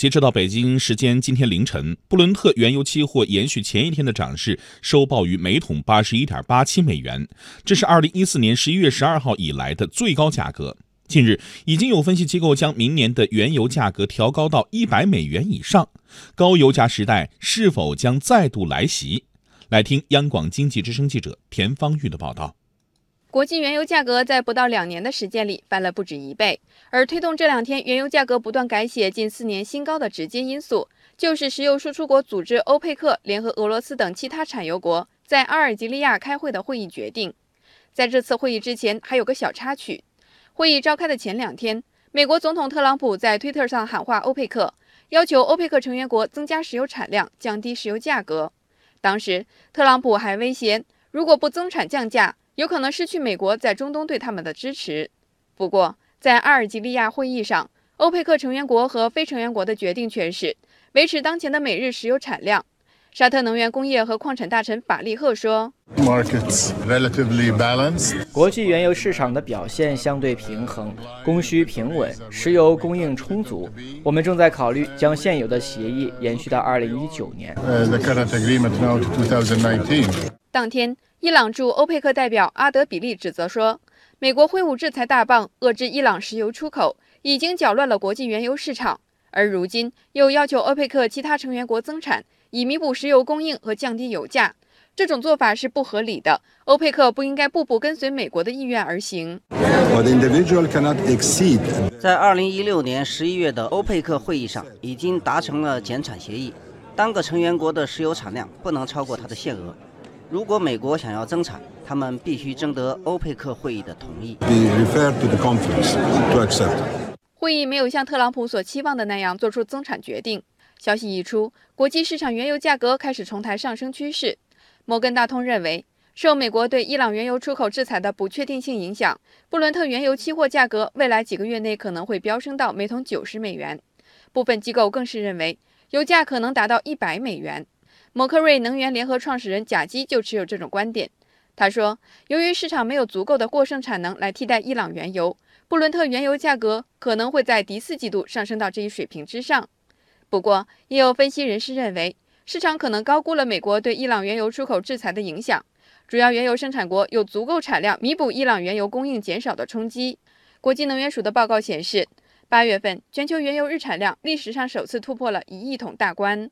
截止到北京时间今天凌晨，布伦特原油期货延续前一天的涨势，收报于每桶八十一点八七美元，这是二零一四年十一月十二号以来的最高价格。近日，已经有分析机构将明年的原油价格调高到一百美元以上，高油价时代是否将再度来袭？来听央广经济之声记者田方玉的报道。国际原油价格在不到两年的时间里翻了不止一倍，而推动这两天原油价格不断改写近四年新高的直接因素，就是石油输出国组织欧佩克联合俄罗斯等其他产油国在阿尔及利亚开会的会议决定。在这次会议之前，还有个小插曲：会议召开的前两天，美国总统特朗普在推特上喊话欧佩克，要求欧佩克成员国增加石油产量，降低石油价格。当时，特朗普还威胁，如果不增产降价，有可能失去美国在中东对他们的支持。不过，在阿尔及利亚会议上，欧佩克成员国和非成员国的决定却是维持当前的每日石油产量。沙特能源工业和矿产大臣法利赫说：“国际原油市场的表现相对平衡，供需平稳，石油供应充足。我们正在考虑将现有的协议延续到2019年。”当天。伊朗驻欧佩克代表阿德比利指责说，美国挥舞制裁大棒遏制伊朗石油出口，已经搅乱了国际原油市场，而如今又要求欧佩克其他成员国增产，以弥补石油供应和降低油价。这种做法是不合理的。欧佩克不应该步步跟随美国的意愿而行。在二零一六年十一月的欧佩克会议上，已经达成了减产协议，单个成员国的石油产量不能超过它的限额。如果美国想要增产，他们必须征得欧佩克会议的同意。会议没有像特朗普所期望的那样做出增产决定。消息一出，国际市场原油价格开始重抬上升趋势。摩根大通认为，受美国对伊朗原油出口制裁的不确定性影响，布伦特原油期货价格未来几个月内可能会飙升到每桶九十美元。部分机构更是认为，油价可能达到一百美元。摩克瑞能源联合创始人贾基就持有这种观点。他说：“由于市场没有足够的过剩产能来替代伊朗原油，布伦特原油价格可能会在第四季度上升到这一水平之上。不过，也有分析人士认为，市场可能高估了美国对伊朗原油出口制裁的影响。主要原油生产国有足够产量弥补伊朗原油供应减少的冲击。国际能源署的报告显示，八月份全球原油日产量历史上首次突破了一亿桶大关。”